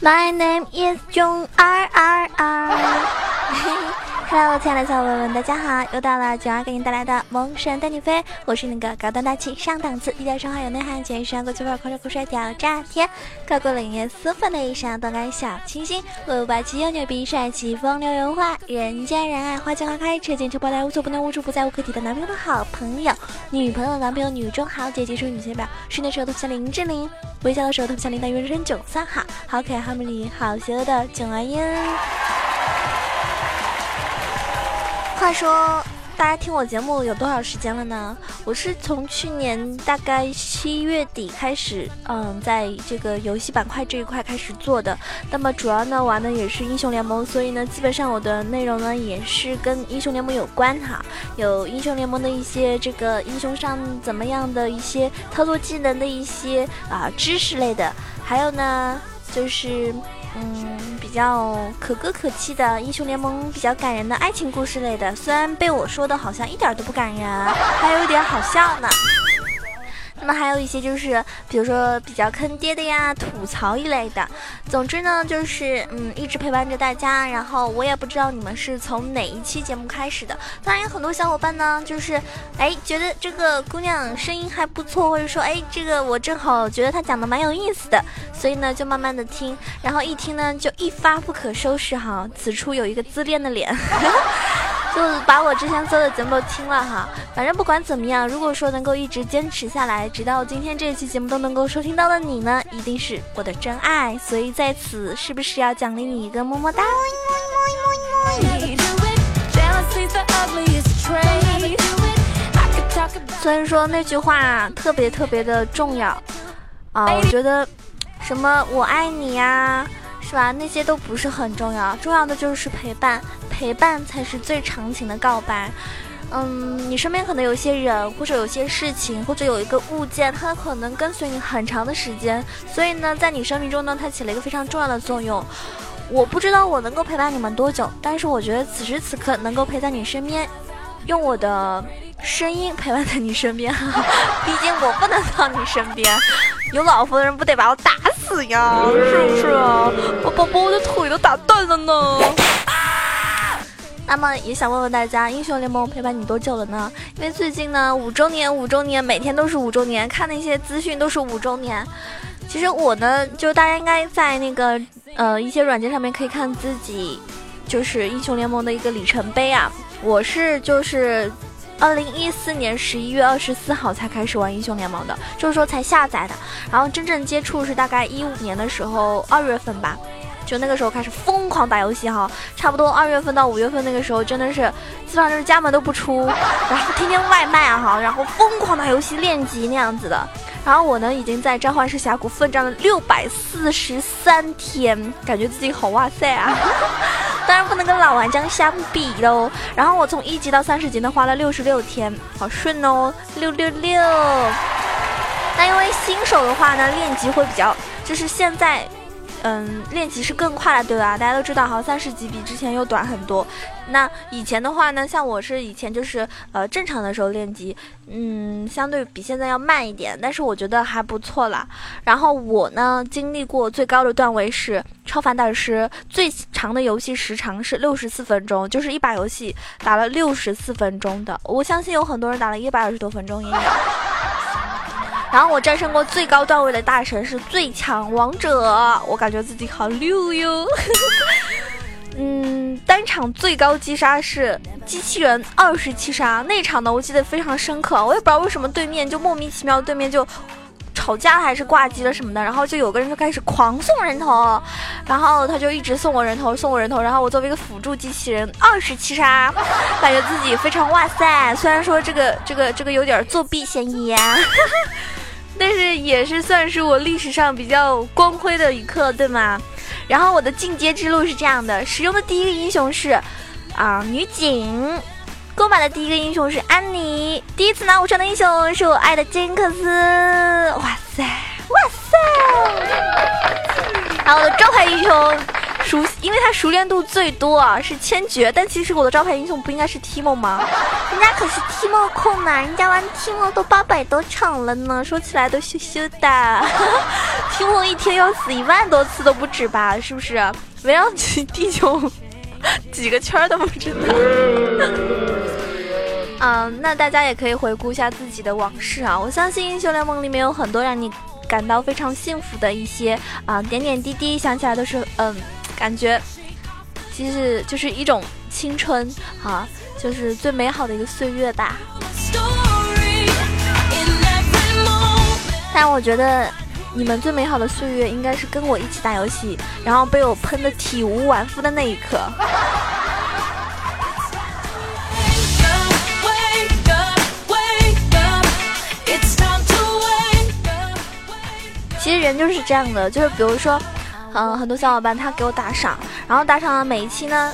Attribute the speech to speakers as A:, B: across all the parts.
A: My name is 钟二二二。Hello，亲爱的小伙伴们，大家好！又到了九儿给您带来的《萌神带你飞》，我是那个高端大气上档次、低调奢华有内涵、全身国际范儿、狂拽酷帅屌炸天、高贵冷艳斯文的一上动感小清新，威武霸气又牛逼，帅气风流油画，人见人爱，花见花开，车见车爆胎，无所不能、无处不在、无可替代男朋友的好朋友，女朋友、男朋友、女中豪杰，杰出女性表，睡的时候特别像林志玲，微笑的时候特别像林黛玉，人生九三好，好可爱、好美丽、好邪恶的囧儿音。话说，大家听我节目有多少时间了呢？我是从去年大概七月底开始，嗯，在这个游戏板块这一块开始做的。那么主要呢玩的也是英雄联盟，所以呢，基本上我的内容呢也是跟英雄联盟有关哈，有英雄联盟的一些这个英雄上怎么样的一些操作技能的一些啊知识类的，还有呢就是。嗯，较可歌可泣的英雄联盟，比较感人的爱情故事类的，虽然被我说的好像一点都不感人，还有点好笑呢。那么还有一些就是，比如说比较坑爹的呀，吐槽一类的。总之呢，就是嗯，一直陪伴着大家。然后我也不知道你们是从哪一期节目开始的。当然有很多小伙伴呢，就是哎觉得这个姑娘声音还不错，或者说哎这个我正好觉得她讲的蛮有意思的，所以呢就慢慢的听。然后一听呢就一发不可收拾哈，此处有一个自恋的脸。就把我之前做的节目都听了哈，反正不管怎么样，如果说能够一直坚持下来，直到今天这一期节目都能够收听到的你呢，一定是我的真爱，所以在此是不是要奖励你一个么么哒？所以说那句话特别特别的重要啊，我觉得什么我爱你呀，是吧？那些都不是很重要，重要的就是陪伴。陪伴才是最长情的告白。嗯，你身边可能有些人，或者有些事情，或者有一个物件，它可能跟随你很长的时间，所以呢，在你生命中呢，它起了一个非常重要的作用。我不知道我能够陪伴你们多久，但是我觉得此时此刻能够陪在你身边，用我的声音陪伴在你身边。毕竟我不能到你身边，有老婆的人不得把我打死呀？是不是啊？把宝宝，我的腿都打断了呢。那么也想问问大家，英雄联盟陪伴你多久了呢？因为最近呢，五周年，五周年，每天都是五周年，看那些资讯都是五周年。其实我呢，就大家应该在那个呃一些软件上面可以看自己，就是英雄联盟的一个里程碑啊。我是就是二零一四年十一月二十四号才开始玩英雄联盟的，就是说才下载的，然后真正接触是大概一五年的时候二月份吧。就那个时候开始疯狂打游戏哈，差不多二月份到五月份那个时候，真的是基本上就是家门都不出，然后天天外卖哈，然后疯狂打游戏练级那样子的。然后我呢，已经在召唤师峡谷奋战了六百四十三天，感觉自己好哇塞啊！当然不能跟老玩家相比喽。然后我从一级到三十级呢，花了六十六天，好顺哦，六六六。那因为新手的话呢，练级会比较，就是现在。嗯，练级是更快了，对吧？大家都知道，好像三十级比之前又短很多。那以前的话呢，像我是以前就是呃正常的时候练级，嗯，相对比现在要慢一点，但是我觉得还不错啦。然后我呢，经历过最高的段位是超凡大师，最长的游戏时长是六十四分钟，就是一把游戏打了六十四分钟的。我相信有很多人打了一百二十多分钟也有。然后我战胜过最高段位的大神是最强王者，我感觉自己好溜哟。嗯，单场最高击杀是机器人二十七杀，那场呢我记得非常深刻，我也不知道为什么对面就莫名其妙对面就吵架还是挂机了什么的，然后就有个人就开始狂送人头，然后他就一直送我人头送我人头，然后我作为一个辅助机器人二十七杀，感觉自己非常哇塞，虽然说这个这个这个有点作弊嫌疑啊。但是也是算是我历史上比较光辉的一刻，对吗？然后我的进阶之路是这样的：使用的第一个英雄是啊女警，购买的第一个英雄是安妮，第一次拿武装的英雄是我爱的金克斯。哇塞，哇塞！然后我的招牌英雄熟，因为他熟练度最多啊，是千珏。但其实我的招牌英雄不应该是 Timo 吗？人家可是 Timo 控呢，人家玩 Timo 都八百多场了呢，说起来都羞羞的。Timo 一天要死一万多次都不止吧？是不是？围绕起地球几个圈都不知道。嗯，那大家也可以回顾一下自己的往事啊！我相信英雄联盟里面有很多让你感到非常幸福的一些啊点点滴滴，想起来都是嗯，感觉其实就是一种青春啊，就是最美好的一个岁月吧。但我觉得你们最美好的岁月应该是跟我一起打游戏，然后被我喷的体无完肤的那一刻。其实人就是这样的，就是比如说，嗯，很多小伙伴他给我打赏，然后打赏的每一期呢，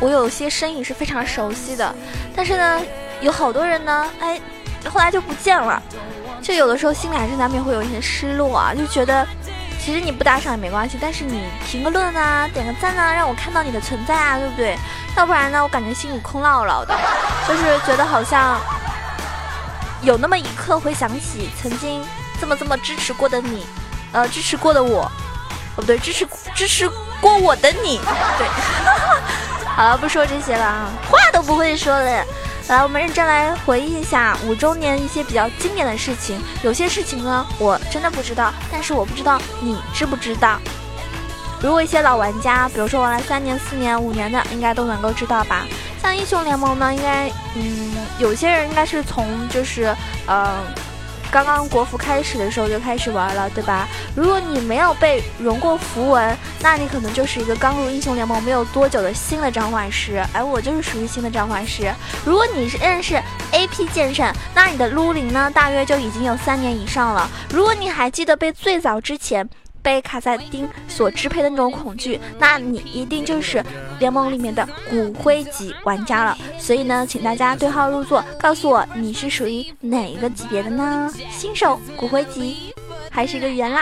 A: 我有些身影是非常熟悉的，但是呢，有好多人呢，哎，后来就不见了，就有的时候心里还是难免会有一些失落啊，就觉得其实你不打赏也没关系，但是你评个论啊，点个赞啊，让我看到你的存在啊，对不对？要不然呢，我感觉心里空落落的，就是觉得好像有那么一刻会想起曾经。这么这么支持过的你，呃，支持过的我，哦不对，支持支持过我的你，对，好了，不说这些了啊，话都不会说了。来，我们认真来回忆一下五周年一些比较经典的事情。有些事情呢，我真的不知道，但是我不知道你知不知道。如果一些老玩家，比如说玩了三年、四年、五年的，应该都能够知道吧？像英雄联盟呢，应该，嗯，有些人应该是从就是，嗯。刚刚国服开始的时候就开始玩了，对吧？如果你没有被融过符文，那你可能就是一个刚入英雄联盟没有多久的新的召唤师。哎我就是属于新的召唤师。如果你是认识 AP 剑圣，那你的撸龄呢，大约就已经有三年以上了。如果你还记得被最早之前。被卡萨丁所支配的那种恐惧，那你一定就是联盟里面的骨灰级玩家了。所以呢，请大家对号入座，告诉我你是属于哪一个级别的呢？新手、骨灰级，还是一个元老？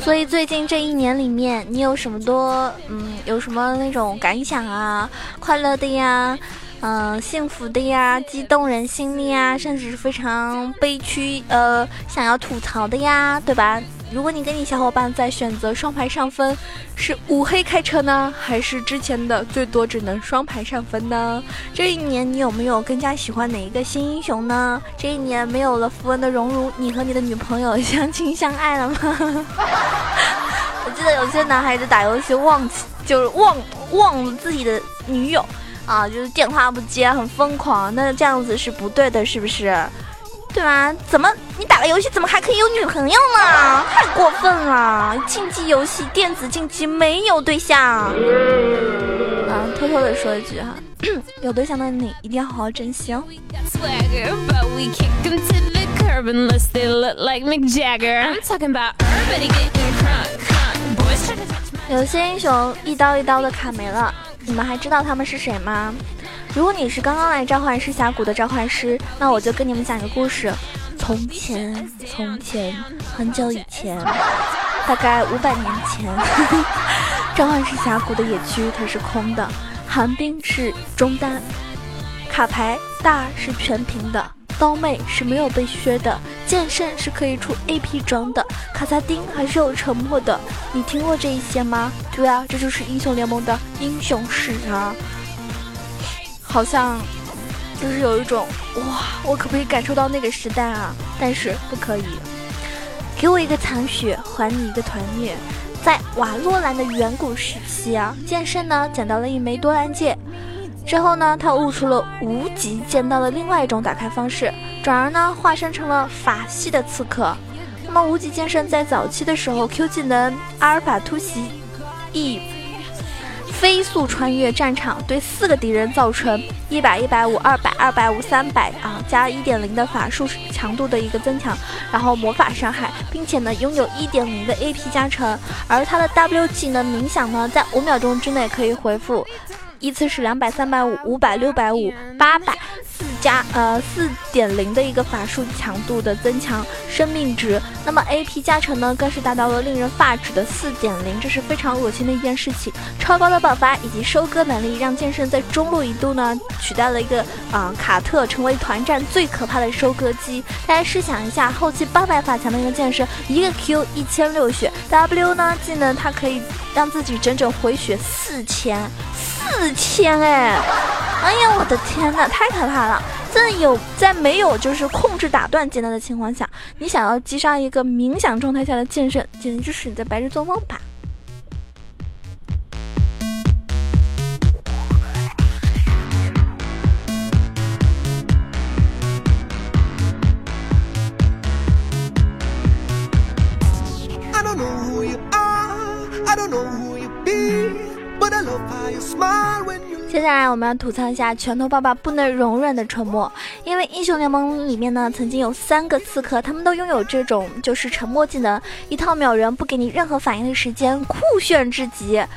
A: 所以最近这一年里面，你有什么多嗯，有什么那种感想啊？快乐的呀？嗯，幸福的呀，激动人心的呀，甚至是非常悲屈，呃，想要吐槽的呀，对吧？如果你跟你小伙伴在选择双排上分，是五黑开车呢，还是之前的最多只能双排上分呢？这一年你有没有更加喜欢哪一个新英雄呢？这一年没有了符文的荣辱，你和你的女朋友相亲相爱了吗？我记得有些男孩子打游戏忘记，就是忘忘了自己的女友。啊，就是电话不接，很疯狂，那这样子是不对的，是不是？对吧？怎么你打个游戏，怎么还可以有女朋友呢？太过分了！竞技游戏，电子竞技没有对象。啊，偷偷的说一句哈，有对象的你一定要好好珍惜哦。有些英雄一刀一刀的砍没了。你们还知道他们是谁吗？如果你是刚刚来召唤师峡谷的召唤师，那我就跟你们讲个故事。从前，从前，很久以前，大概五百年前，召唤师峡谷的野区它是空的，寒冰是中单，卡牌大是全屏的。刀妹是没有被削的，剑圣是可以出 AP 装的，卡萨丁还是有沉默的。你听过这一些吗？对啊，这就是英雄联盟的英雄史啊！好像就是有一种哇，我可不可以感受到那个时代啊？但是不可以。给我一个残血，还你一个团灭。在瓦洛兰的远古时期啊，剑圣呢捡到了一枚多兰戒。之后呢，他悟出了无极剑道的另外一种打开方式，转而呢化身成了法系的刺客。那么无极剑圣在早期的时候，Q 技能阿尔法突袭，一飞速穿越战场，对四个敌人造成一百、一百五、二百、二百五、三百啊加一点零的法术强度的一个增强，然后魔法伤害，并且呢拥有一点零的 AP 加成，而他的 W 技能冥想呢，在五秒钟之内可以回复。依次是两百、三百五、五百、六百五、八百、四加呃四点零的一个法术强度的增强生命值，那么 AP 加成呢更是达到了令人发指的四点零，这是非常恶心的一件事情。超高的爆发以及收割能力，让剑圣在中路一度呢取代了一个啊卡特，成为团战最可怕的收割机。大家试想一下，后期八百法强的一个剑圣，一个 Q 一千六血，W 呢技能它可以让自己整整回血四千。四千哎，哎呀，我的天呐，太可怕了！在有在没有就是控制打断技能的情况下，你想要击杀一个冥想状态下的剑圣，简直就是你在白日做梦吧！下来我们要吐槽一下拳头爸爸不能容忍的沉默，因为英雄联盟里面呢，曾经有三个刺客，他们都拥有这种就是沉默技能，一套秒人，不给你任何反应的时间，酷炫至极。啊，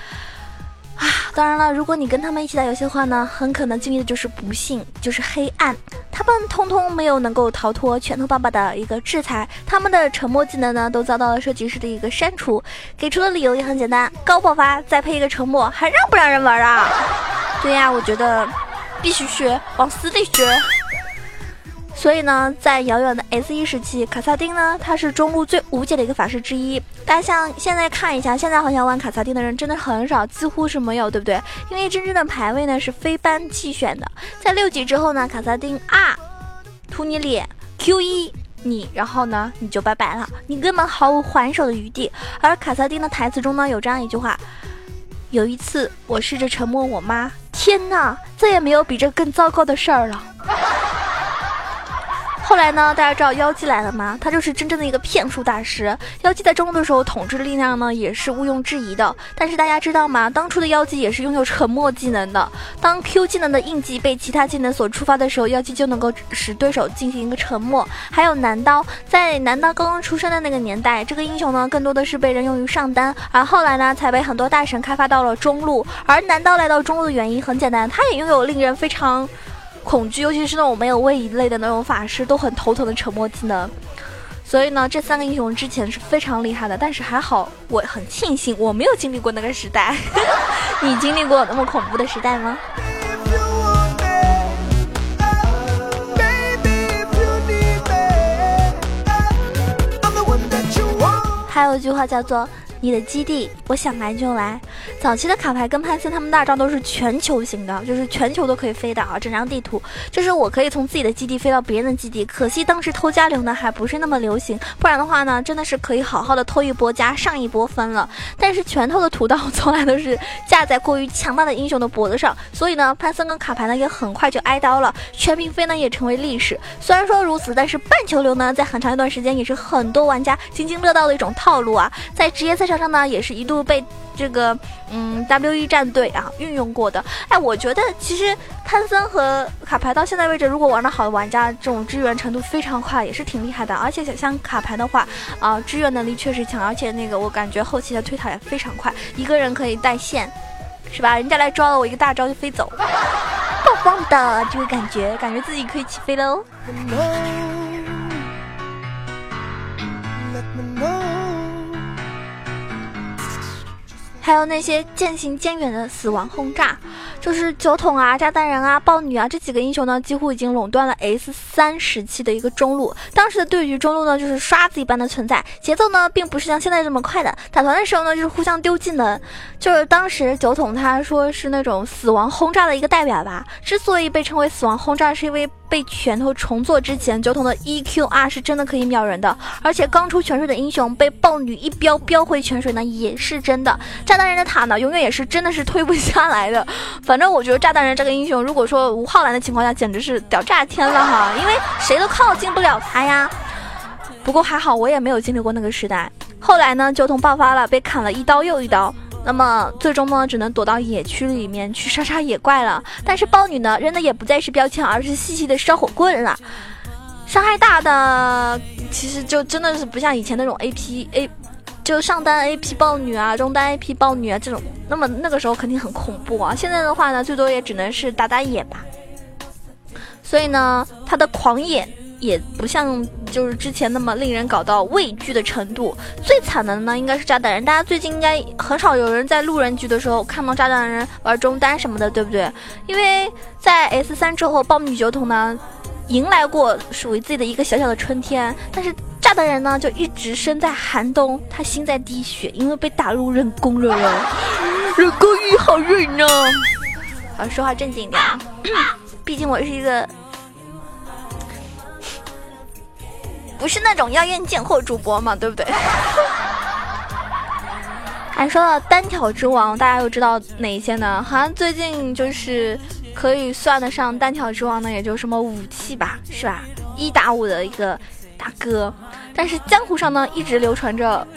A: 当然了，如果你跟他们一起打游戏的话呢，很可能经历的就是不幸，就是黑暗。他们通通没有能够逃脱拳头爸爸的一个制裁，他们的沉默技能呢，都遭到了设计师的一个删除。给出的理由也很简单，高爆发再配一个沉默，还让不让人玩啊？对呀，我觉得必须学，往死里学。所以呢，在遥远的 S 一时期，卡萨丁呢，他是中路最无解的一个法师之一。大家像现在看一下，现在好像玩卡萨丁的人真的很少，几乎是没有，对不对？因为真正的排位呢是非班弃选的，在六级之后呢，卡萨丁啊，涂你脸 Q 一你，然后呢你就拜拜了，你根本毫无还手的余地。而卡萨丁的台词中呢有这样一句话：有一次我试着沉默我妈，天哪，再也没有比这更糟糕的事儿了。后来呢？大家知道妖姬来了吗？他就是真正的一个骗术大师。妖姬在中路的时候，统治力量呢也是毋庸置疑的。但是大家知道吗？当初的妖姬也是拥有沉默技能的。当 Q 技能的印记被其他技能所触发的时候，妖姬就能够使对手进行一个沉默。还有男刀，在男刀刚刚出生的那个年代，这个英雄呢更多的是被人用于上单，而后来呢才被很多大神开发到了中路。而男刀来到中路的原因很简单，他也拥有令人非常。恐惧，尤其是那种没有位移类的那种法师，都很头疼的沉默技能。所以呢，这三个英雄之前是非常厉害的，但是还好，我很庆幸我没有经历过那个时代。你经历过那么恐怖的时代吗？还有一句话叫做。你的基地，我想来。就来。早期的卡牌跟潘森他们大招都是全球型的，就是全球都可以飞的啊，整张地图就是我可以从自己的基地飞到别人的基地。可惜当时偷加流呢还不是那么流行，不然的话呢，真的是可以好好的偷一波加上一波分了。但是拳头的屠刀从来。都是架在过于强大的英雄的脖子上，所以呢，潘森跟卡牌呢也很快就挨刀了，全屏飞呢也成为历史。虽然说如此，但是半球流呢，在很长一段时间也是很多玩家津津乐道的一种套路啊，在职业赛。上呢也是一度被这个嗯 W E 战队啊运用过的。哎，我觉得其实潘森和卡牌到现在为止，如果玩的好的玩家，这种支援程度非常快，也是挺厉害的。而且像卡牌的话，啊，支援能力确实强，而且那个我感觉后期的推塔也非常快，一个人可以带线，是吧？人家来抓了我一个大招就飞走，棒棒的这个感觉，感觉自己可以起飞喽。还有那些渐行渐远的死亡轰炸，就是酒桶啊、炸弹人啊、豹女啊这几个英雄呢，几乎已经垄断了 S 三时期的一个中路。当时的对局中路呢，就是刷子一般的存在，节奏呢并不是像现在这么快的。打团的时候呢，就是互相丢技能。就是当时酒桶他说是那种死亡轰炸的一个代表吧。之所以被称为死亡轰炸，是因为。被拳头重做之前，酒桶的 E Q R 是真的可以秒人的，而且刚出泉水的英雄被豹女一标标回泉水呢，也是真的。炸弹人的塔呢，永远也是真的是推不下来的。反正我觉得炸弹人这个英雄，如果说无浩然的情况下，简直是屌炸天了哈，因为谁都靠近不了他呀。不过还好，我也没有经历过那个时代。后来呢，酒桶爆发了，被砍了一刀又一刀。那么最终呢，只能躲到野区里面去杀杀野怪了。但是豹女呢，扔的也不再是标枪，而是细细的烧火棍了。伤害大的，其实就真的是不像以前那种 A P A，就上单 A P 豹女啊，中单 A P 豹女啊这种。那么那个时候肯定很恐怖啊。现在的话呢，最多也只能是打打野吧。所以呢，他的狂野也不像就是之前那么令人搞到畏惧的程度。最惨的呢，应该是炸弹人。大家最近应该很少有人在路人局的时候看到炸弹人玩中单什么的，对不对？因为在 S 三之后，爆米酒桶呢，迎来过属于自己的一个小小的春天，但是炸弹人呢，就一直身在寒冬，他心在滴血，因为被打入 人工了呀。人工鱼好软呢。好，说话正经点，毕竟我是一个。不是那种妖艳贱货主播嘛，对不对？还 说到单挑之王，大家又知道哪些呢？好像最近就是可以算得上单挑之王的，也就什么武器吧，是吧？一打五的一个大哥。但是江湖上呢，一直流传着，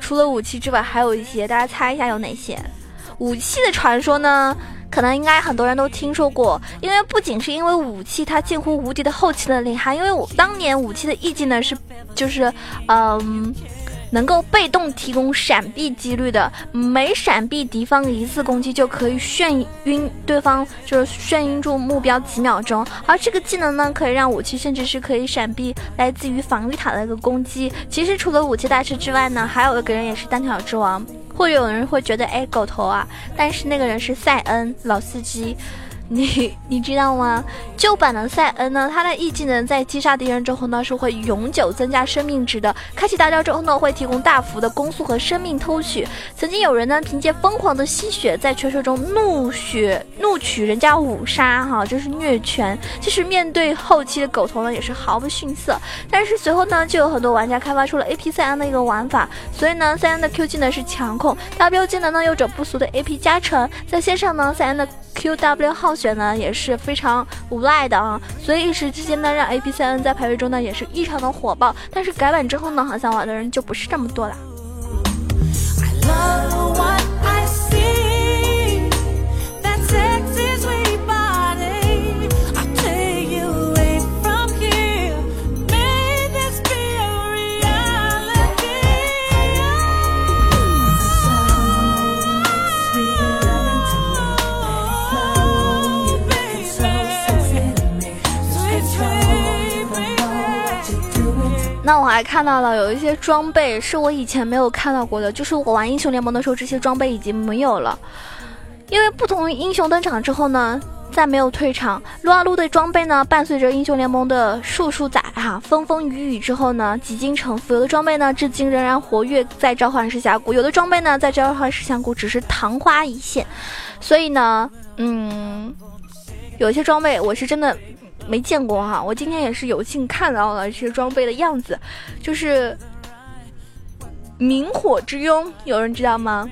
A: 除了武器之外，还有一些，大家猜一下有哪些？武器的传说呢？可能应该很多人都听说过，因为不仅是因为武器它近乎无敌的后期的厉害，因为我当年武器的意境呢是，就是嗯，能够被动提供闪避几率的，每闪避敌方一次攻击就可以眩晕对方，就是眩晕住目标几秒钟。而这个技能呢，可以让武器甚至是可以闪避来自于防御塔的一个攻击。其实除了武器大师之外呢，还有一个人也是单挑之王。或者有人会觉得，哎，狗头啊，但是那个人是塞恩老司机。你 你知道吗？旧版的赛恩呢，他的 E 技能在击杀敌人之后呢，是会永久增加生命值的。开启大招之后呢，会提供大幅的攻速和生命偷取。曾经有人呢，凭借疯狂的吸血，在传说中怒血怒取人家五杀，哈，就是虐拳。其实面对后期的狗头呢，也是毫不逊色。但是随后呢，就有很多玩家开发出了 AP 赛恩的一个玩法，所以呢，赛恩的 Q 技能是强控，W 技能呢有着不俗的 AP 加成。在线上呢，赛恩的 QW 号。选呢也是非常无赖的啊，所以一时之间呢，让 A P C N 在排位中呢也是异常的火爆。但是改版之后呢，好像玩的人就不是这么多了。那我看到了有一些装备是我以前没有看到过的，就是我玩英雄联盟的时候，这些装备已经没有了。因为不同英雄登场之后呢，再没有退场。撸啊撸的装备呢，伴随着英雄联盟的数数载哈风风雨雨之后呢，几经沉浮。有的装备呢，至今仍然活跃在召唤师峡谷；有的装备呢，在召唤师峡谷只是昙花一现。所以呢，嗯，有些装备我是真的。没见过哈，我今天也是有幸看到了这些装备的样子，就是明火之拥，有人知道吗？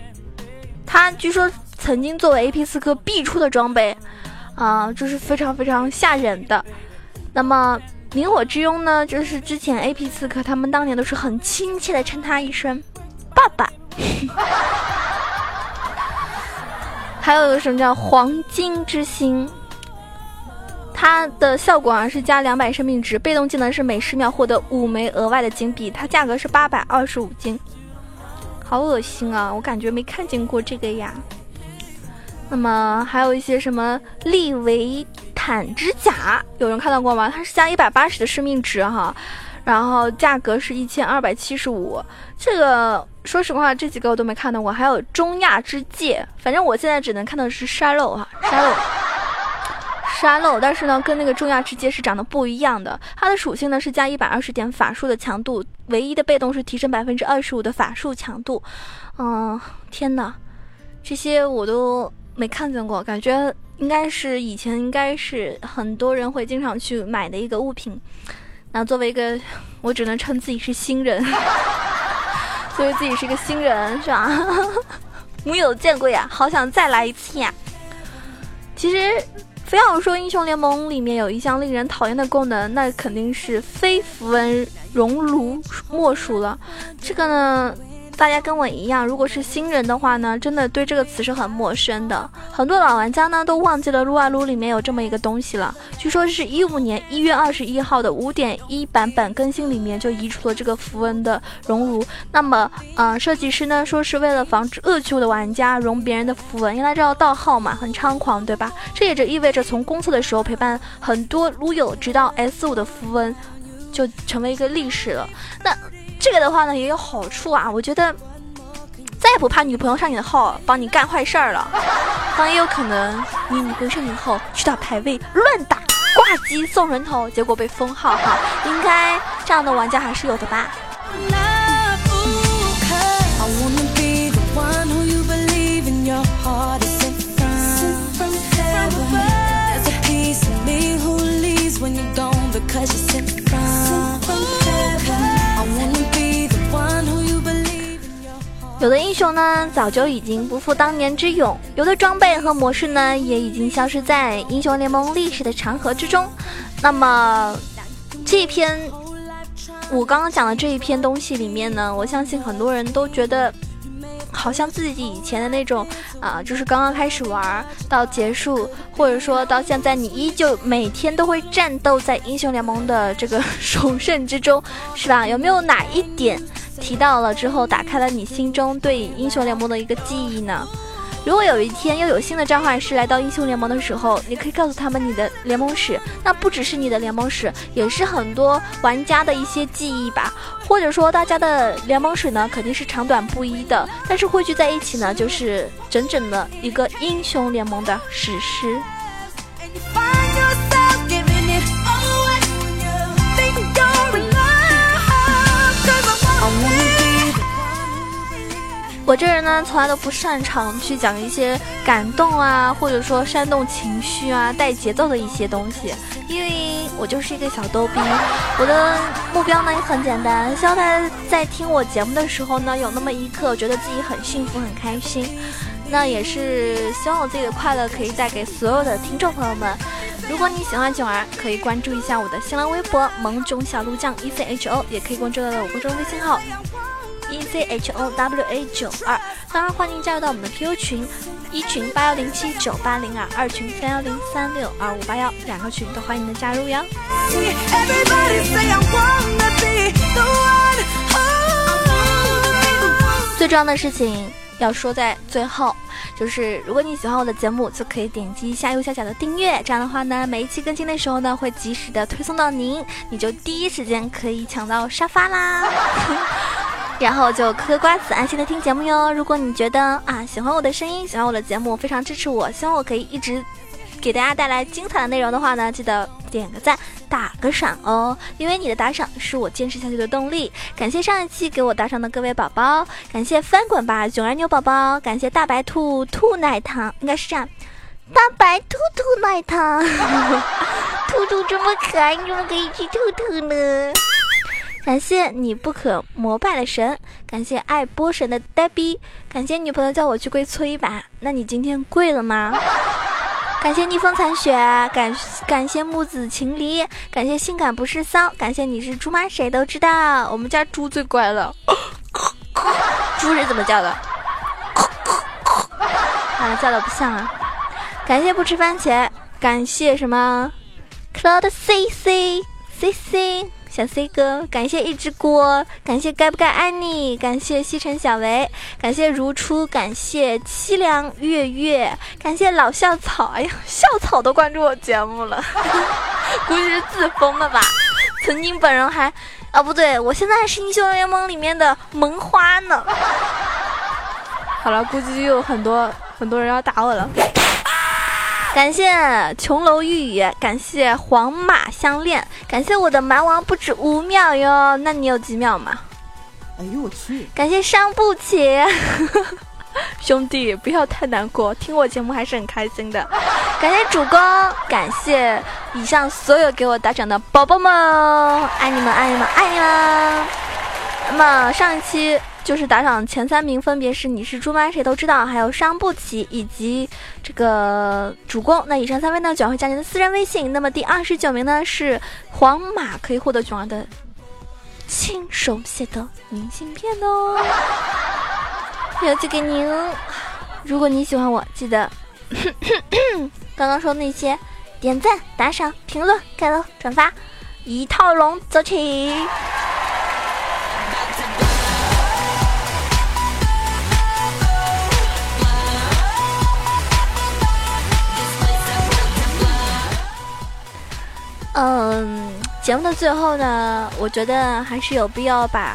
A: 它据说曾经作为 A P 刺客必出的装备，啊，就是非常非常吓人的。那么明火之拥呢，就是之前 A P 刺客他们当年都是很亲切的称他一声爸爸。还有一个什么叫黄金之心？它的效果啊是加两百生命值，被动技能是每十秒获得五枚额外的金币，它价格是八百二十五金，好恶心啊！我感觉没看见过这个呀。那么还有一些什么利维坦之甲，有人看到过吗？它是加一百八十的生命值哈，然后价格是一千二百七十五。这个说实话，这几个我都没看到过。还有中亚之戒，反正我现在只能看到是沙漏哈，沙漏。沙漏，但是呢，跟那个中亚之戒是长得不一样的。它的属性呢是加一百二十点法术的强度，唯一的被动是提升百分之二十五的法术强度。嗯，天哪，这些我都没看见过，感觉应该是以前应该是很多人会经常去买的一个物品。那作为一个，我只能称自己是新人，作为自己是一个新人是吧？没有见过呀，好想再来一次呀。其实。非要说英雄联盟里面有一项令人讨厌的功能，那肯定是非符文熔炉莫属了。这个呢，大家跟我一样，如果是新人的话呢，真的对这个词是很陌生的。很多老玩家呢都忘记了撸啊撸里面有这么一个东西了。据说是一五年一月二十一号的五点一版本更新里面就移除了这个符文的熔炉。那么，嗯，设计师呢说是为了防止恶趣味的玩家熔别人的符文，因为知道盗号嘛，很猖狂，对吧？这也就意味着从公测的时候陪伴很多撸友直到 S 五的符文。就成为一个历史了。那这个的话呢，也有好处啊。我觉得再也不怕女朋友上你的号帮你干坏事儿了。当然也有可能你女朋友上你的号去打排位乱打挂机送人头，结果被封号哈。应该这样的玩家还是有的吧。早就已经不复当年之勇；有的装备和模式呢，也已经消失在英雄联盟历史的长河之中。那么，这篇我刚刚讲的这一篇东西里面呢，我相信很多人都觉得，好像自己以前的那种啊，就是刚刚开始玩到结束，或者说到现在，你依旧每天都会战斗在英雄联盟的这个首胜之中，是吧？有没有哪一点？提到了之后，打开了你心中对英雄联盟的一个记忆呢。如果有一天又有新的召唤师来到英雄联盟的时候，你可以告诉他们你的联盟史，那不只是你的联盟史，也是很多玩家的一些记忆吧。或者说，大家的联盟史呢，肯定是长短不一的，但是汇聚在一起呢，就是整整的一个英雄联盟的史诗。我这人呢，从来都不擅长去讲一些感动啊，或者说煽动情绪啊、带节奏的一些东西，因为我就是一个小逗逼。我的目标呢也很简单，希望大家在听我节目的时候呢，有那么一刻觉得自己很幸福、很开心。那也是希望我自己的快乐可以带给所有的听众朋友们。如果你喜欢囧儿，可以关注一下我的新浪微博“萌囧小鹿酱 E C H O”，也可以关注到我公众微信号。E c h o w a 九二，当然欢迎加入到我们的 QQ 群，一群八幺零七九八零二，二群三幺零三六二五八幺，两个群都欢迎的加入哟。最重要的事情要说在最后，就是如果你喜欢我的节目，就可以点击一下右下角的订阅，这样的话呢，每一期更新的时候呢，会及时的推送到您，你就第一时间可以抢到沙发啦。然后就嗑嗑瓜子，安心的听节目哟。如果你觉得啊喜欢我的声音，喜欢我的节目，非常支持我，希望我可以一直给大家带来精彩的内容的话呢，记得点个赞，打个赏哦。因为你的打赏是我坚持下去的动力。感谢上一期给我打赏的各位宝宝，感谢翻滚吧囧儿牛宝宝，感谢大白兔兔奶糖，应该是这样，大白兔兔奶糖，兔兔这么可爱，你怎么可以吃兔兔呢？感谢你不可膜拜的神，感谢爱波神的呆逼，感谢女朋友叫我去跪搓衣板，那你今天跪了吗？感谢逆风残雪，感感谢木子情离，感谢性感不是骚，感谢你是猪吗？谁都知道，我们家猪最乖了。猪是怎么叫的？啊，叫的不像啊。感谢不吃番茄，感谢什么？Cloud C C C C。小 C 哥，感谢一只锅，感谢该不该爱你，感谢西城小维，感谢如初，感谢凄凉月月，感谢老校草。哎呀，校草都关注我节目了，估计是自封的吧。曾经本人还……啊，不对，我现在还是英雄联盟里面的萌花呢。好了，估计又有很多很多人要打我了。感谢琼楼玉宇，感谢黄马相恋，感谢我的蛮王不止五秒哟，那你有几秒吗？哎呦我去！感谢伤不起，兄弟不要太难过，听我节目还是很开心的。感谢主公，感谢以上所有给我打赏的宝宝们，爱你们，爱你们，爱你们。那么上一期。就是打赏前三名分别是你是猪吗？谁都知道，还有伤不起以及这个主公。那以上三位呢，将会加您的私人微信。那么第二十九名呢是皇马，可以获得囧儿的亲手写的明信片哦。要寄给您。如果你喜欢我，记得刚刚说那些点赞、打赏、评论、盖楼、转发，一套龙走起。嗯，节目的最后呢，我觉得还是有必要把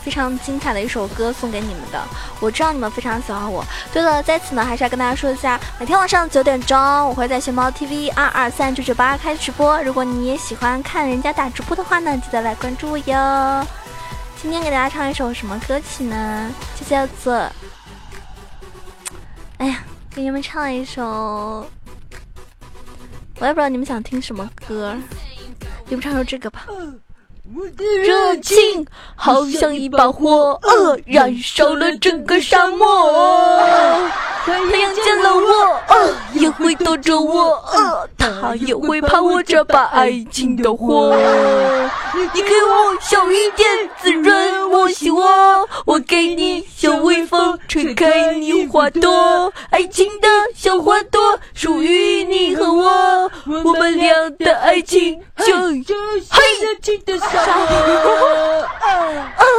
A: 非常精彩的一首歌送给你们的。我知道你们非常喜欢我。对了，在此呢，还是要跟大家说一下，每天晚上九点钟，我会在熊猫 TV 二二三九九八开直播。如果你也喜欢看人家打直播的话呢，记得来关注我哟。今天给大家唱一首什么歌曲呢？就叫做……哎呀，给你们唱一首。我也不知道你们想听什么歌，你们唱首这个吧。热情好像一把火，燃烧了整个沙漠。太阳见了我，也会躲着我，他也会怕我这把爱情的火。你给我小雨点滋润我心窝，我给你小微风吹开你花朵。爱情的小花朵属于你和我，我们俩的爱情就像爱情的沙漠。